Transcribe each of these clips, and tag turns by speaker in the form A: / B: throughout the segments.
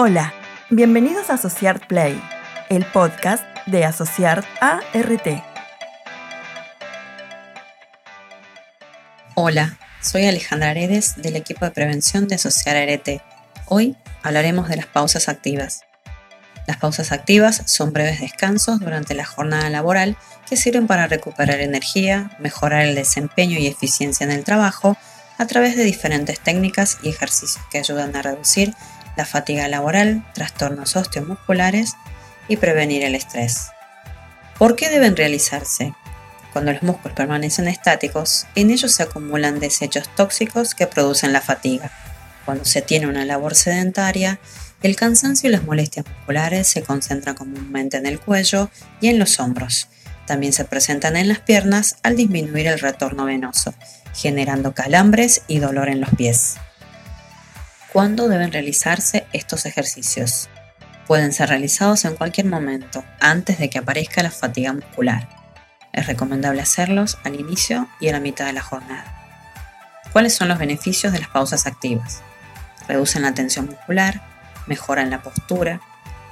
A: Hola, bienvenidos a Asociart Play, el podcast de Asociart ART.
B: Hola, soy Alejandra Aredes del equipo de prevención de Asociar ART. Hoy hablaremos de las pausas activas. Las pausas activas son breves descansos durante la jornada laboral que sirven para recuperar energía, mejorar el desempeño y eficiencia en el trabajo a través de diferentes técnicas y ejercicios que ayudan a reducir la fatiga laboral, trastornos osteomusculares y prevenir el estrés. ¿Por qué deben realizarse? Cuando los músculos permanecen estáticos, en ellos se acumulan desechos tóxicos que producen la fatiga. Cuando se tiene una labor sedentaria, el cansancio y las molestias musculares se concentran comúnmente en el cuello y en los hombros. También se presentan en las piernas al disminuir el retorno venoso, generando calambres y dolor en los pies. ¿Cuándo deben realizarse estos ejercicios? Pueden ser realizados en cualquier momento, antes de que aparezca la fatiga muscular. Es recomendable hacerlos al inicio y a la mitad de la jornada. ¿Cuáles son los beneficios de las pausas activas? Reducen la tensión muscular, mejoran la postura,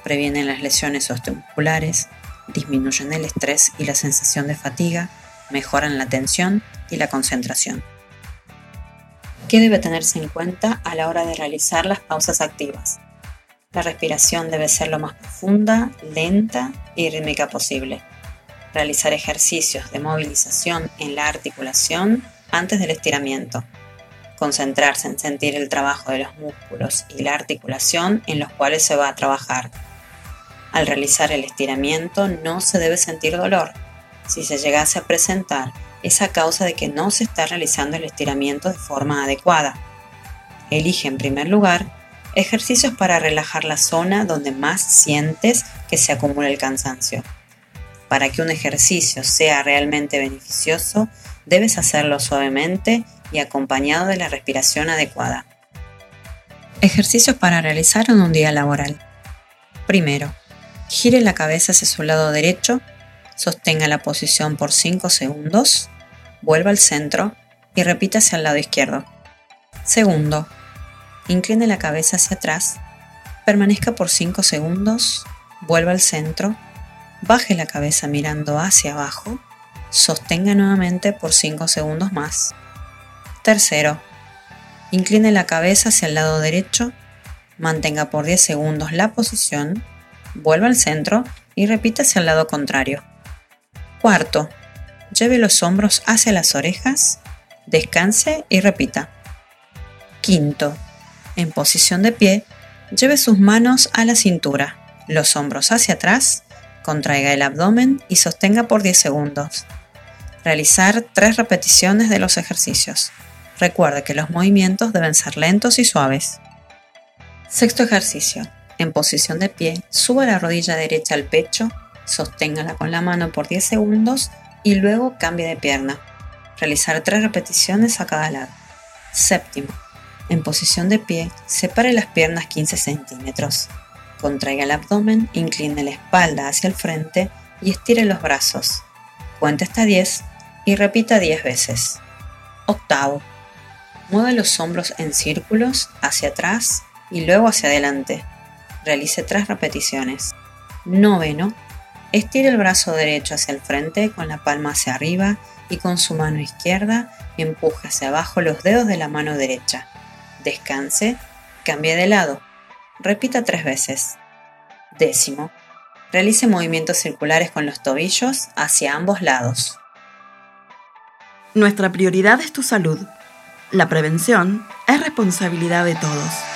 B: previenen las lesiones osteomusculares, disminuyen el estrés y la sensación de fatiga, mejoran la tensión y la concentración. ¿Qué debe tenerse en cuenta a la hora de realizar las pausas activas? La respiración debe ser lo más profunda, lenta y rítmica posible. Realizar ejercicios de movilización en la articulación antes del estiramiento. Concentrarse en sentir el trabajo de los músculos y la articulación en los cuales se va a trabajar. Al realizar el estiramiento no se debe sentir dolor. Si se llegase a presentar es a causa de que no se está realizando el estiramiento de forma adecuada. Elige en primer lugar ejercicios para relajar la zona donde más sientes que se acumula el cansancio. Para que un ejercicio sea realmente beneficioso, debes hacerlo suavemente y acompañado de la respiración adecuada. Ejercicios para realizar en un día laboral. Primero, gire la cabeza hacia su lado derecho, sostenga la posición por 5 segundos vuelva al centro y repita hacia el lado izquierdo. Segundo, incline la cabeza hacia atrás, permanezca por 5 segundos, vuelva al centro, baje la cabeza mirando hacia abajo, sostenga nuevamente por 5 segundos más. Tercero, incline la cabeza hacia el lado derecho, mantenga por 10 segundos la posición, vuelva al centro y repita hacia el lado contrario. Cuarto, Lleve los hombros hacia las orejas, descanse y repita. Quinto, en posición de pie, lleve sus manos a la cintura, los hombros hacia atrás, contraiga el abdomen y sostenga por 10 segundos. Realizar tres repeticiones de los ejercicios. Recuerde que los movimientos deben ser lentos y suaves. Sexto ejercicio. En posición de pie, suba la rodilla derecha al pecho, sosténgala con la mano por 10 segundos y luego cambie de pierna. Realizar tres repeticiones a cada lado. Séptimo. En posición de pie, separe las piernas 15 centímetros. Contraiga el abdomen, incline la espalda hacia el frente y estire los brazos. Cuente hasta 10 y repita 10 veces. Octavo. Mueve los hombros en círculos hacia atrás y luego hacia adelante. Realice tres repeticiones. Noveno. Estire el brazo derecho hacia el frente con la palma hacia arriba y con su mano izquierda empuje hacia abajo los dedos de la mano derecha. Descanse, cambie de lado. Repita tres veces. Décimo. Realice movimientos circulares con los tobillos hacia ambos lados.
A: Nuestra prioridad es tu salud. La prevención es responsabilidad de todos.